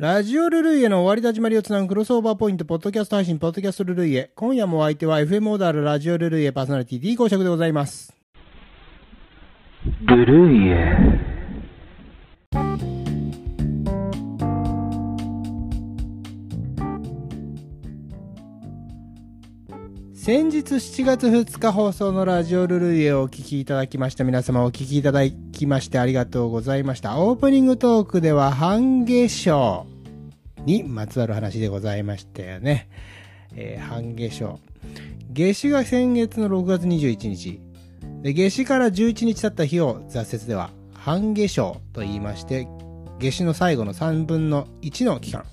ラジオルルイエの終わり立ちまりをつなぐクロスオーバーポイント、ポッドキャスト配信、ポッドキャストルルイエ。今夜もお相手は FM オーダールラジオルルイエパーソナリティ D 公爵でございます。ルルイエ。先日7月2日放送のラジオルルイエをお聞きいただきました皆様お聞きいただきましてありがとうございました。オープニングトークでは半夏賞にまつわる話でございましたよね。えー半夏賞。夏至が先月の6月21日。で、夏至から11日経った日を雑説では半夏賞と言いまして、夏至の最後の3分の1の期間。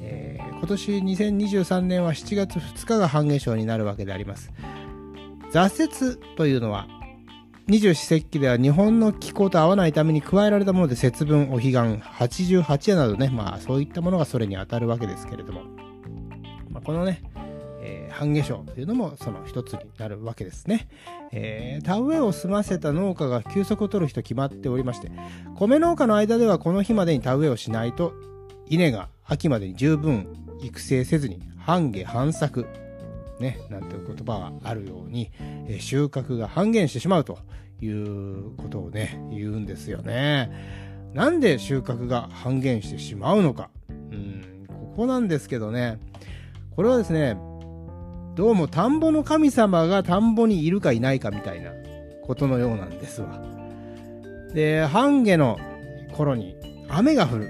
えー今年2023年は7月2日が半夏賞になるわけであります。挫折というのは、二十四節気では日本の気候と合わないために加えられたもので節分、お彼岸、88夜などね、まあそういったものがそれに当たるわけですけれども、まあ、このね、えー半夏賞というのもその一つになるわけですね。えー田植えを済ませた農家が休息を取る日と決まっておりまして、米農家の間ではこの日までに田植えをしないと、稲が秋までに十分育成せずに半下半作、ね、なんていう言葉があるように、え収穫が半減してしまうということをね、言うんですよね。なんで収穫が半減してしまうのか。うん、ここなんですけどね、これはですね、どうも田んぼの神様が田んぼにいるかいないかみたいなことのようなんですわ。で、半夏の頃に雨が降る。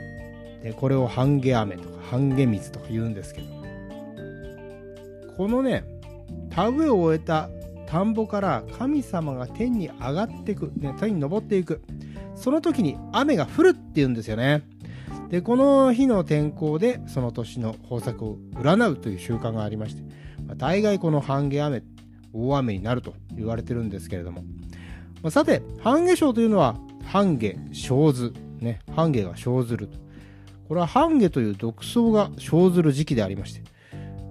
で、これを半夏雨とか半夏水とか言うんですけど、このね、田植えを終えた田んぼから神様が天に上がっていく、ね、天に昇っていく。その時に雨が降るって言うんですよね。で、この日の天候でその年の豊作を占うという習慣がありまして、まあ、大概この半夏雨、大雨になると言われてるんですけれども。まあ、さて、半夏賞というのは、半夏生ず、ね、半夏が生ずると。これは半夏という毒草が生ずる時期でありまして、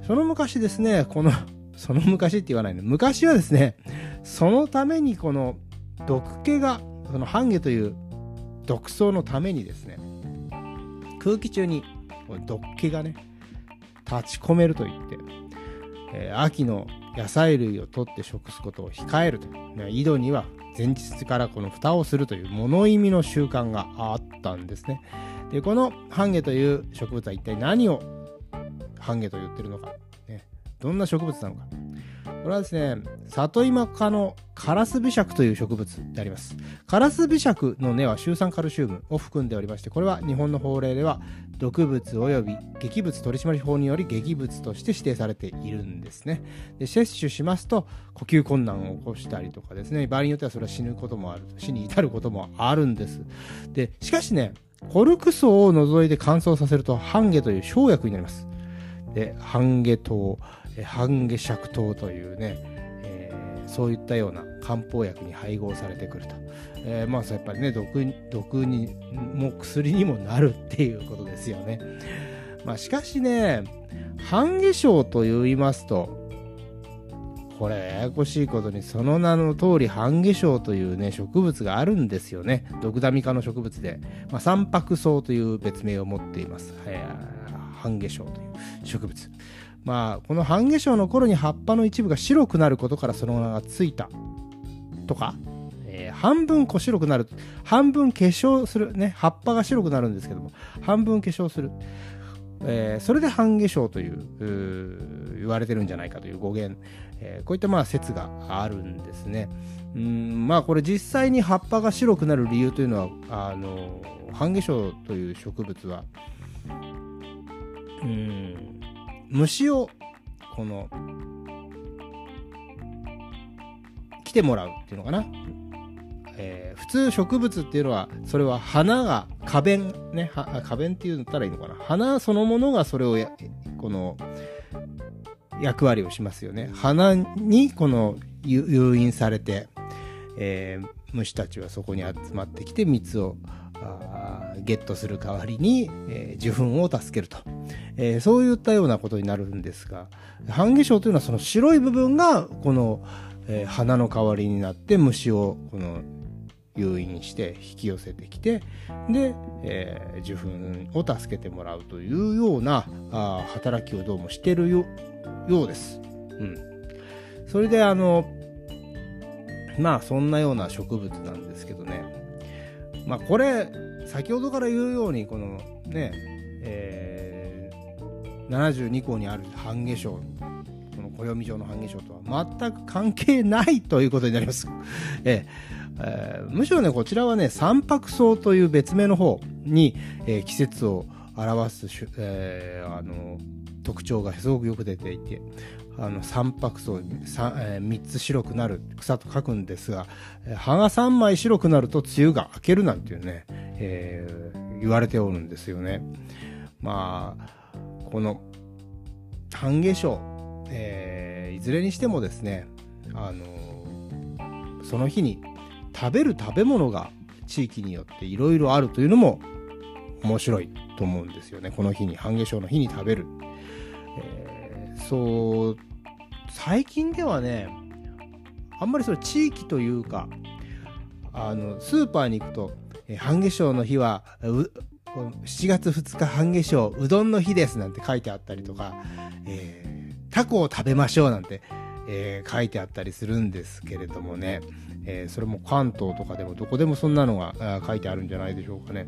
その昔ですね、この、その昔って言わないの。昔はですね、そのためにこの毒気が、その半夏という毒草のためにですね、空気中に毒気がね、立ち込めると言って、えー秋の野菜類を取って食すことを控えると。井戸には前日からこの蓋をするという物意味の習慣があったんですね。で、この半夏という植物は一体何を半夏と言ってるのか、ね、どんな植物なのか。これはですね、里芋科のカラスビシャクという植物であります。カラスビシャクの根はシュウ酸カルシウムを含んでおりまして、これは日本の法令では毒物及び劇物取締法により劇物として指定されているんですね。で摂取しますと呼吸困難を起こしたりとかですね、場合によってはそれは死ぬこともある、死に至ることもあるんです。で、しかしね、コルク層を除いて乾燥させると半夏という生薬になります。で、半夏糖、半夏釈糖というね、えーそういったような漢方薬に配合されてくると。えーまあやっぱりね、毒に、毒にも薬にもなるっていうことですよね。まあしかしね、半夏症と言いますと、これややこしいことにその名の通り半夏症というね植物があるんですよね毒ダミ科の植物で、まあ、三白草という別名を持っています、えー半夏症という植物。まあこの半夏症の頃に葉っぱの一部が白くなることからその名がついたとか、えー半分こ白くなる半分化粧するね葉っぱが白くなるんですけども半分化粧する。えーそれで半夏症という言われてるんじゃないかという語源、えーこういったまあ説があるんですね。うんまあこれ実際に葉っぱが白くなる理由というのはあの半夏症という植物は虫をこの来てもらうっていうのかな？えー普通植物っていうのはそれは花が花弁ね。花弁って言ったらいいのかな？花そのものがそれをこの役割をしますよね。花にこの誘引されて、えー虫たちはそこに集まってきて蜜をゲットする代わりに、えー受粉を助けると、えーそういったようなことになるんですが半夏症というのはその白い部分がこの、えー花の代わりになって虫をこの誘引して引き寄せてきてで、えー、受粉を助けてもらうというようなあ働きをどうもしてるようです。うん、それであのまあそんなような植物なんですけどねまあこれ先ほどから言うようにこのね、72項にある半夏生この暦上の半夏生とは全く関係ないということになります。えーえー、むしろね、こちらはね、三白草という別名の方に、えー、季節を表す、えー、あの特徴がすごくよく出ていて、あの三白草 3,、えー、3つ白くなる草と書くんですが、葉が3枚白くなると梅雨が明けるなんていうね、えー、言われておるんですよね。まあ、この半夏生、えー、いずれにしてもですね、あのその日に食べる食べ物が地域によっていろいろあるというのも面白いと思うんですよね。この日に、半夏生の日に食べる。えー、そう、最近ではね、あんまりそれ地域というか、あの、スーパーに行くと、半夏生の日は、7月2日半夏生、うどんの日ですなんて書いてあったりとか、えー、タコを食べましょうなんて、えー、書いてあったりするんですけれどもね、えー、それも関東とかでもどこでもそんなのが書いてあるんじゃないでしょうかね。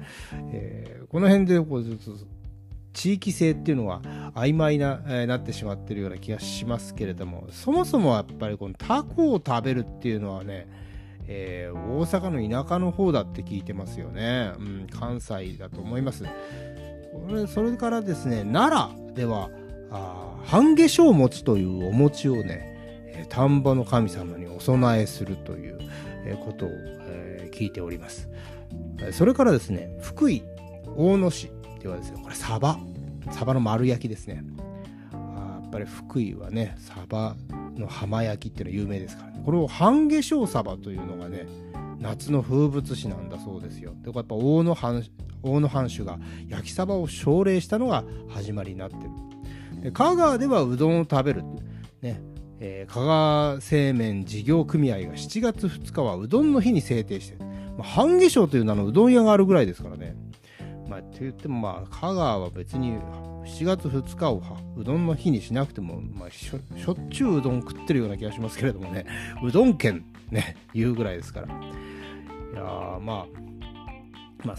え、この辺でこうずっと地域性っていうのは曖昧な、えー、なってしまってるような気がしますけれども、そもそもやっぱりこのタコを食べるっていうのはね、えー、大阪の田舎の方だって聞いてますよね。うん、関西だと思います。これそれからですね、奈良では、半夏生餅というお餅をね、田んぼの神様にお供えするということを聞いております。それからですね、福井大野市ではですね、これサバ、サバの丸焼きですね。やっぱり福井はね、サバの浜焼きっていうのは有名ですからね。これを半夏生サバというのがね、夏の風物詩なんだそうですよ。で、やっぱ大野藩大野藩主が焼きサバを奨励したのが始まりになってる。で香川ではうどんを食べる。ね、えー、香川製麺事業組合が7月2日はうどんの日に制定して。半夏生という名のうどん屋があるぐらいですからね。まあ、って言ってもまあ、香川は別に7月2日をうどんの日にしなくても、まあしょ、しょっちゅううどん食ってるような気がしますけれどもね、うどん県ね、言うぐらいですから。いや、まあ、まあ、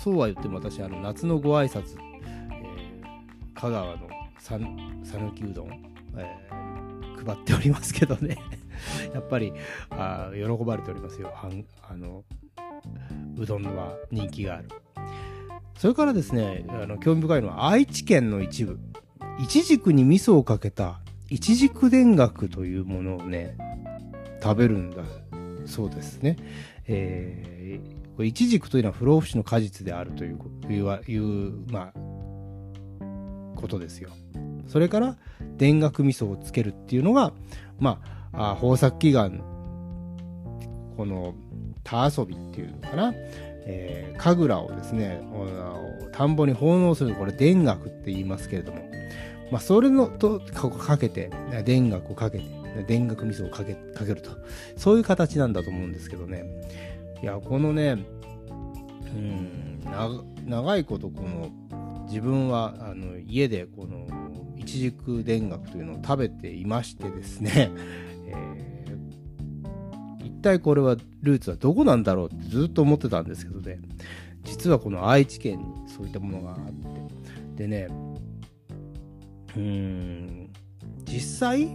そうは言っても私、あの、夏のご挨拶、えー、香川のさぬきうどん、えー配っておりますけどね。やっぱりあ喜ばれておりますよ。あのうどんは人気がある。それからですねあの興味深いのは愛知県の一部いちじくに味噌をかけたいちじく田楽というものをね食べるんだそうですね。えー、これイチジクというのは不老不死の果実であるといういういうまあことですよ。それから田楽味噌をつけるっていうのが、まあ、あ豊作祈願、この田遊びっていうのかな、えー、神楽をですね、田んぼに奉納する、これ田楽って言いますけれども、まあ、それのとかけて、田楽をかけて、田楽味噌をかけかけると、そういう形なんだと思うんですけどね。いや、このね、うん、長いことこの自分はあの家でこのいちじく田楽というのを食べていましてですね、えー、体これはルーツはどこなんだろうってずっと思ってたんですけどね実はこの愛知県にそういったものがあってでねうーん実際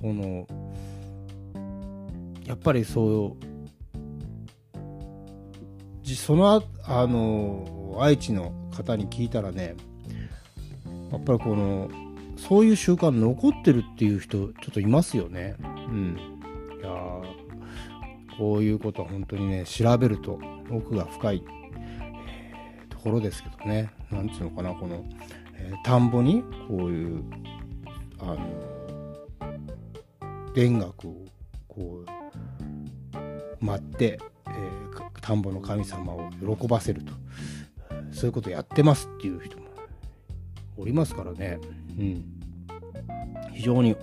このやっぱりそうそのあの愛知の方に聞いたらねやっぱりこのそういう習慣残ってるっていう人ちょっといますよね。うん。いやこういうことは本当にね調べると奥が深い、えー、ところですけどね何ていうのかなこの、えー、田んぼにこういうあの田楽をこう待って、えー、田んぼの神様を喜ばせるとそういうことやってますっていう人もおりますからね。うん、非常に、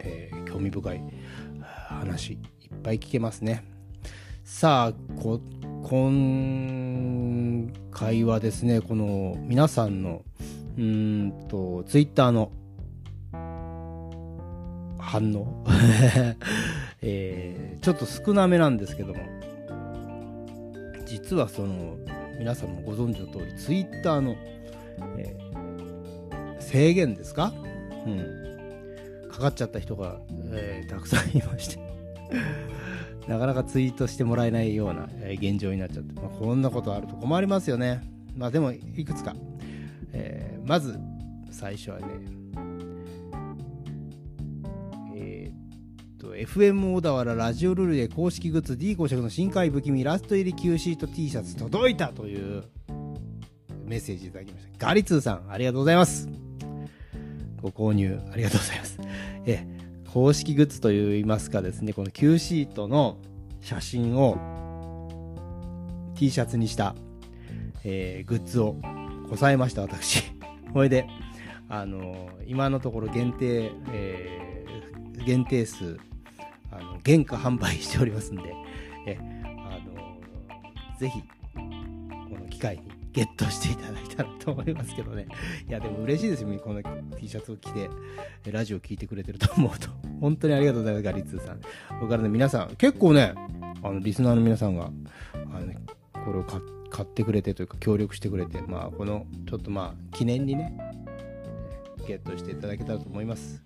えー、興味深い話いっぱい聞けますね。さあ、こ、今回はですね、この皆さんの、うんと、ツイッターの反応、えー、ちょっと少なめなんですけども、実はその、皆さんもご存知の通り、ツイッターの、えー、制限ですか？うん。かかっちゃった人が、えー、たくさんいまして。なかなかツイートしてもらえないような、現状になっちゃって、まあ、こんなことあると困りますよね。まあでも、いくつか。えー、まず、最初はね、えー、っと、FM 小田原ラジオルールで公式グッズ D 公爵の深海不気味ラスト入り Q シート T シャツ届いたというメッセージいただきました。ガリツーさん、ありがとうございます。ご購入ありがとうございます。え公式グッズといいますかですね、この Q シートの写真を T シャツにした、えー、グッズをこさえました、私。これで、あのー、今のところ限定、えー、限定数、あの、原価販売しておりますんで、え、あのー、ぜひ、この機会にゲットしていただいたらと思いますけどね。いや、でも嬉しいですよ、この T シャツを着て、ラジオ聴いてくれてると思うと。本当にありがとうございます、ガリツーさん。僕からね、皆さん、結構ね、あの、リスナーの皆さんが、あの、ね、これを買ってくれてというか、協力してくれて、まあ、この、ちょっとまあ、記念にね、ゲットしていただけたらと思います。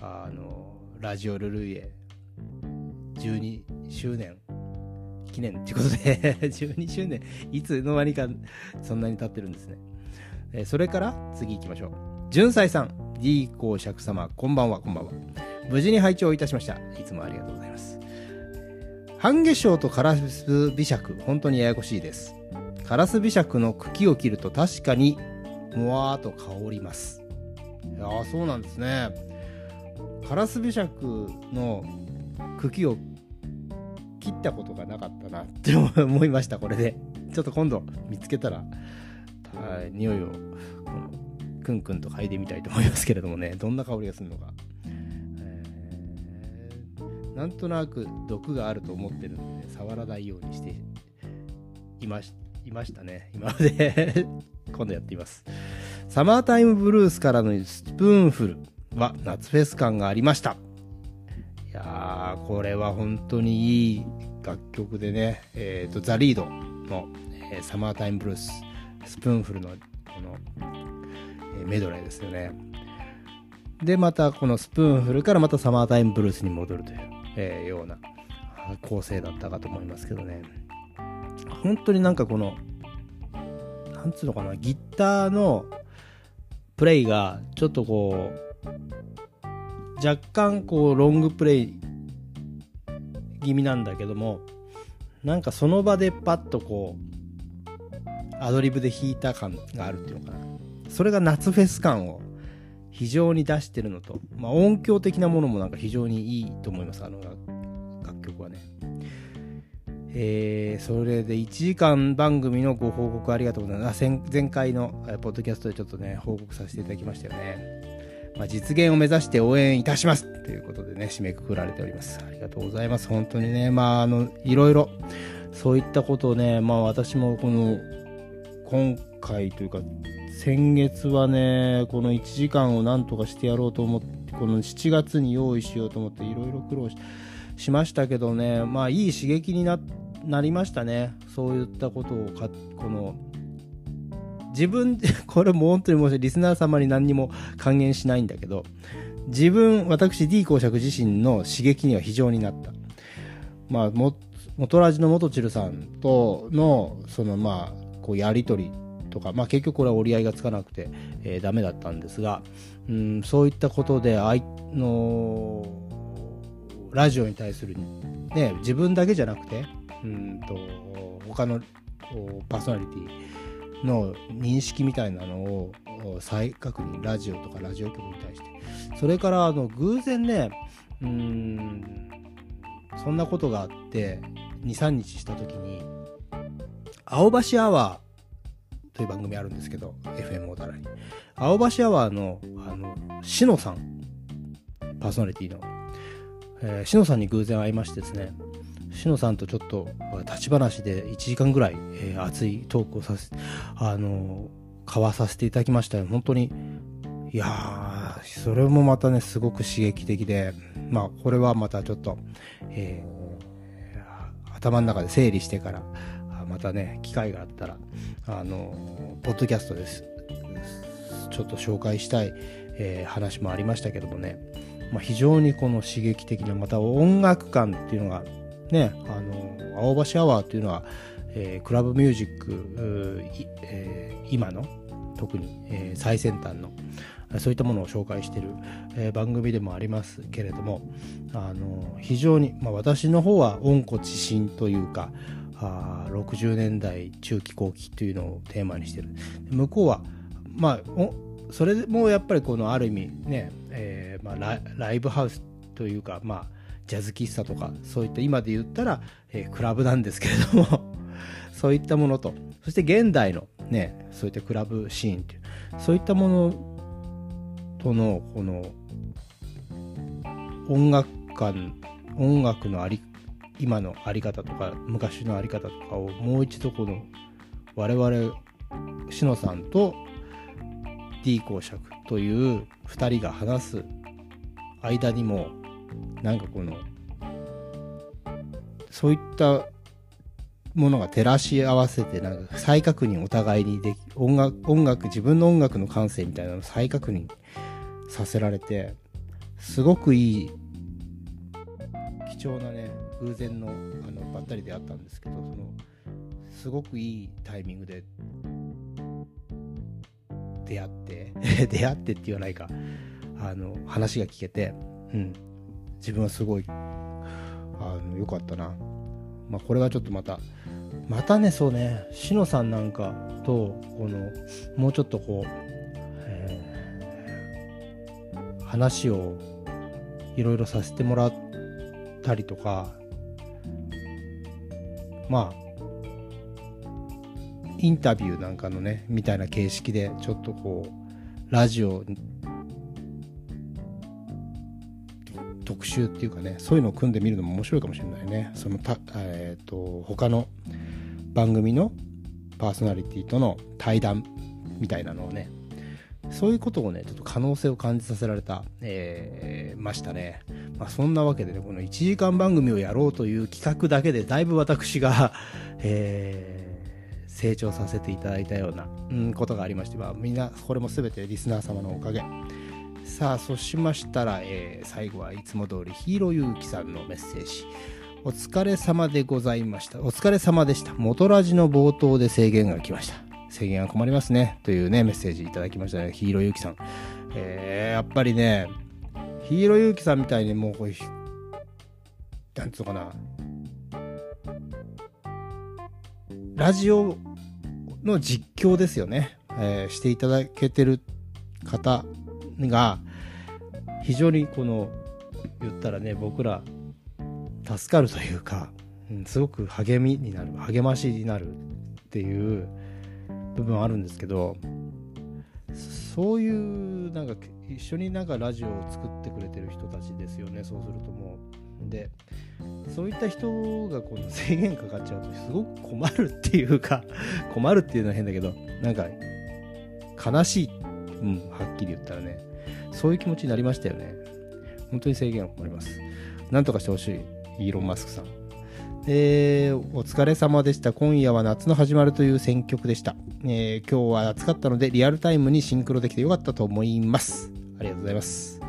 あの、ラジオルルイエ、12周年記念っていうことで 12周年、いつの間にかそんなに経ってるんですね。えー、それから次行きましょう。純斎さん、D 公爵様、こんばんは、こんばんは。無事に拝聴いたしました。いつもありがとうございます。半夏生とカラス美尺、本当にややこしいです。カラス美尺の茎を切ると確かに、もわーっと香ります。いやそうなんですね。カラス美尺の茎をったことがなかったなって思いました、これで。ちょっと今度見つけたら、はい、匂いを、この、クンクンと嗅いでみたいと思いますけれどもね、どんな香りがするのか。えー、なんとなく毒があると思ってるので、触らないようにしていましいましたね。今まで 今度やってみます。サマータイムブルースからのスプーンフルは夏フェス感がありました。いやー、これは本当にいい楽曲でね、えっ、ー、と、ザ・リードの、えー、サマータイム・ブルース、スプーンフルのこの、えー、メドレーですよね。で、またこのスプーンフルからまたサマータイム・ブルースに戻るという、えー、ような構成だったかと思いますけどね。本当になんかこの、なんつうのかな、ギターのプレイがちょっとこう、若干こうロングプレイ気味なんだけどもなんかその場でパッとこうアドリブで弾いた感があるっていうのかな。それが夏フェス感を非常に出してるのと、まあ、音響的なものもなんか非常にいいと思います。あの楽曲はね。えー、それで1時間番組のご報告ありがとうございます。前回のポッドキャストでちょっとね報告させていただきましたよね。まあ、実現を目指して応援いたしますということでね、締めくくられております。ありがとうございます。本当にね、まあ、あの、いろいろ、そういったことをね、まあ私もこの、今回というか、先月はね、この1時間をなんとかしてやろうと思って、この7月に用意しようと思っていろいろ苦労しましたけどね、まあいい刺激になりましたね。そういったことをか、この、自分、これも本当に申し訳リスナー様に何にも還元しないんだけど、自分、私 D 公爵自身の刺激には非常になった。まあ、も、元ラジの元チルさんとの、そのまあ、こうやりとりとか、まあ結局これは折り合いがつかなくて、えー、ダメだったんですが、うん、そういったことで、あいの、ラジオに対する、ね、自分だけじゃなくて、うんと、他のパーソナリティ、の認識みたいなのを再確認ラジオとかラジオ局に対して。それからあの偶然ねうんそんなことがあって23日した時に「青橋アワー」という番組あるんですけど FM 小田原に。青橋アワーのあのしのさんパーソナリティの、えー、しのさんに偶然会いましてですねしのさんとちょっと立ち話で1時間ぐらい、えー、熱いトークをさせ、あのー、交わさせていただきましたよ。本当に、いや、それもまたね、すごく刺激的で、まあ、これはまたちょっと、えー、頭の中で整理してから、またね、機会があったら、あのー、ポッドキャストです。ちょっと紹介したい、えー、話もありましたけどもね、まあ、非常にこの刺激的な、また音楽感っていうのが、ね、あの、青葉アワーっていうのは、えー、クラブミュージック、えー、今の、特に、えー、最先端の、そういったものを紹介している、えー、番組でもありますけれども、あの非常に、まあ、私の方は温故知新というかあ60年代中期後期というのをテーマにしてる。向こうはまあそれもやっぱりこのある意味ね、えー、まあ、ライブハウスというか、まあ、ジャズ喫茶とかそういった今で言ったら、えー、クラブなんですけれども そういったものと。そして現代のねそういったクラブシーンっていうそういったものとのこの音楽感音楽のあり今のあり方とか昔のあり方とかをもう一度この我々しのさんと D 公爵という2人が話す間にもなんかこのそういったものが照らし合わせてなんか再確認お互いにでき音楽音楽自分の音楽の感性みたいなのを再確認させられてすごくいい貴重なね偶然のあのばったりであったんですけどそのすごくいいタイミングで出会って 出会ってって言わないか。あの話が聞けて、うん、自分はすごいあのよかったな、まあ、これはちょっとまたまたねそうねしのさんなんかとこのもうちょっとこう、えー、話をいろいろさせてもらったりとかまあインタビューなんかのねみたいな形式でちょっとこうラジオ特集っていうかねそういうのを組んでみるのも面白いかもしれないね。そのた、えーと、他の番組のパーソナリティとの対談みたいなのをねそういうことをねちょっと可能性を感じさせられた、えー、ましたね、まあ、そんなわけでねこの1時間番組をやろうという企画だけでだいぶ私が、えー成長させていただいたような、うん、ことがありまして、ま、みんなこれも全てリスナー様のおかげ。さあそうしましたら、えー、最後はいつも通りヒーローゆうきさんのメッセージ。お疲れ様でございました。お疲れ様でした。元ラジの冒頭で制限が来ました。制限は困りますね。というねメッセージいただきましたね。ヒーローゆうきさん。えー、やっぱりねヒーローゆうきさんみたいにもうこうなんつうのかな。ラジオの実況ですよね、えー、していただけてる方が非常にこの言ったらね僕ら助かるというか、うん、すごく励みになる励ましになるっていう部分あるんですけどそういうなんか一緒になんかラジオを作ってくれてる人たちですよねそうするともう。でそういった人がこの制限かかっちゃうとすごく困るっていうか困るっていうのは変だけどなんか悲しい、うん、はっきり言ったらね。そういう気持ちになりましたよね本当に制限は困りますなんとかしてほしいイーロン・マスクさんえー、お疲れ様でした。今夜は夏の始まるという選曲でした、えー、今日は暑かったのでリアルタイムにシンクロできてよかったと思います。ありがとうございます。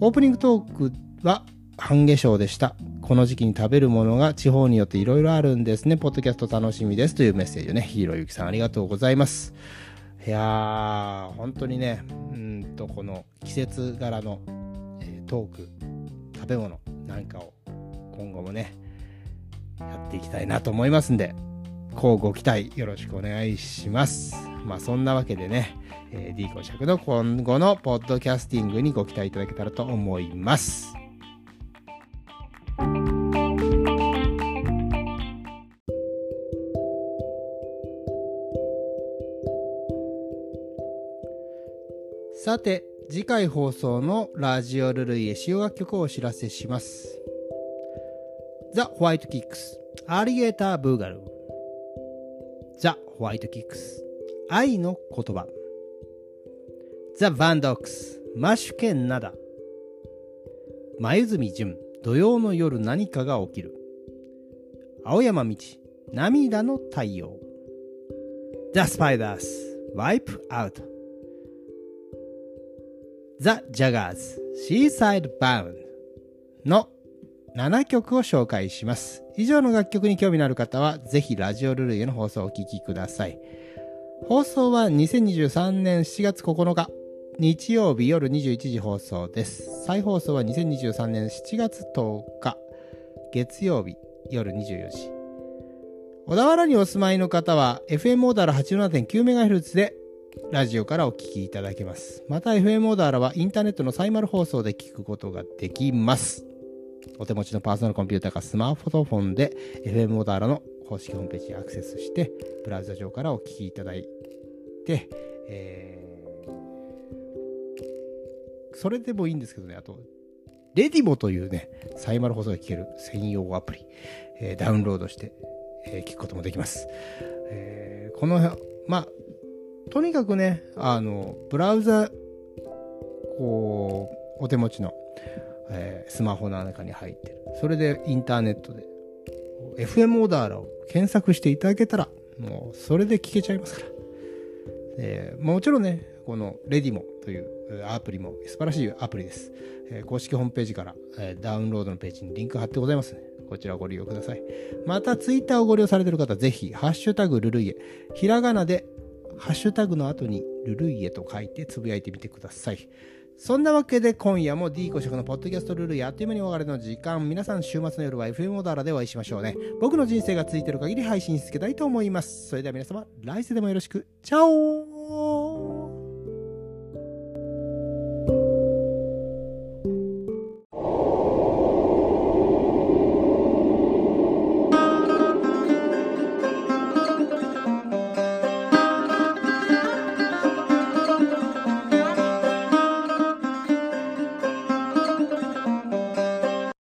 オープニングトークは半夏生でした。この時期に食べるものが地方によっていろいろあるんですね。ポッドキャスト楽しみですというメッセージをね、ヒーローゆきさんありがとうございます。いやー、本当にね、うんと、この季節柄の、えー、トーク、食べ物なんかを今後もね、やっていきたいなと思いますんで、こうご期待よろしくお願いします。まあそんなわけでね、えー、D 公爵の今後のポッドキャスティングにご期待いただけたらと思います。さて、次回放送のラジオルルイエ使用楽曲をお知らせします。ザ・ホワイトキックス、アリゲーター・ブーガル。ザ・ホワイトキックス、愛の言葉。ザ・バンドックス、マッシュケン・ナダ。前泉淳、土曜の夜何かが起きる。青山道、涙の太陽。ザ・スパイダース」「ワイプアウトザ・ジャガーズ、シーサイド・バウンの7曲を紹介します。以上の楽曲に興味のある方は、ぜひラジオルルへの放送をお聴きください。放送は2023年7月9日、日曜日夜21時放送です。再放送は2023年7月10日、月曜日夜24時。小田原にお住まいの方は、FM オーダー 87.9MHz でラジオからお聞きいただけます。また FM オーダーラはインターネットのサイマル放送で聞くことができます。お手持ちのパーソナルコンピューターかスマートフォンで FM オーダーラの公式ホームページにアクセスして、ブラウザ上からお聞きいただいて、えー、それでもいいんですけどね、あと、レディモというね、サイマル放送で聞ける専用アプリ、えー、ダウンロードして、えー、聞くこともできます。えー、この、まあ、とにかくね、あの、ブラウザ、こう、お手持ちの、えー、スマホの中に入ってる。それでインターネットで、FM オーダーラを検索していただけたら、もうそれで聞けちゃいますから。えー、もちろんね、このレディモというアプリも素晴らしいアプリです。えー、公式ホームページから、えー、ダウンロードのページにリンク貼ってございますね。こちらをご利用ください。また、ツイッターをご利用されている方、ぜひ、ハッシュタグルルイエ、ひらがなで、ハッシュタグの後にルルイエと書いてつぶやいてみてください。そんなわけで今夜も D 5色のポッドキャストルールやあっという間にお別れの時間。皆さん週末の夜は FM オーダラでお会いしましょうね。僕の人生がついてる限り配信し続けたいと思います。それでは皆様、来世でもよろしく。チャオ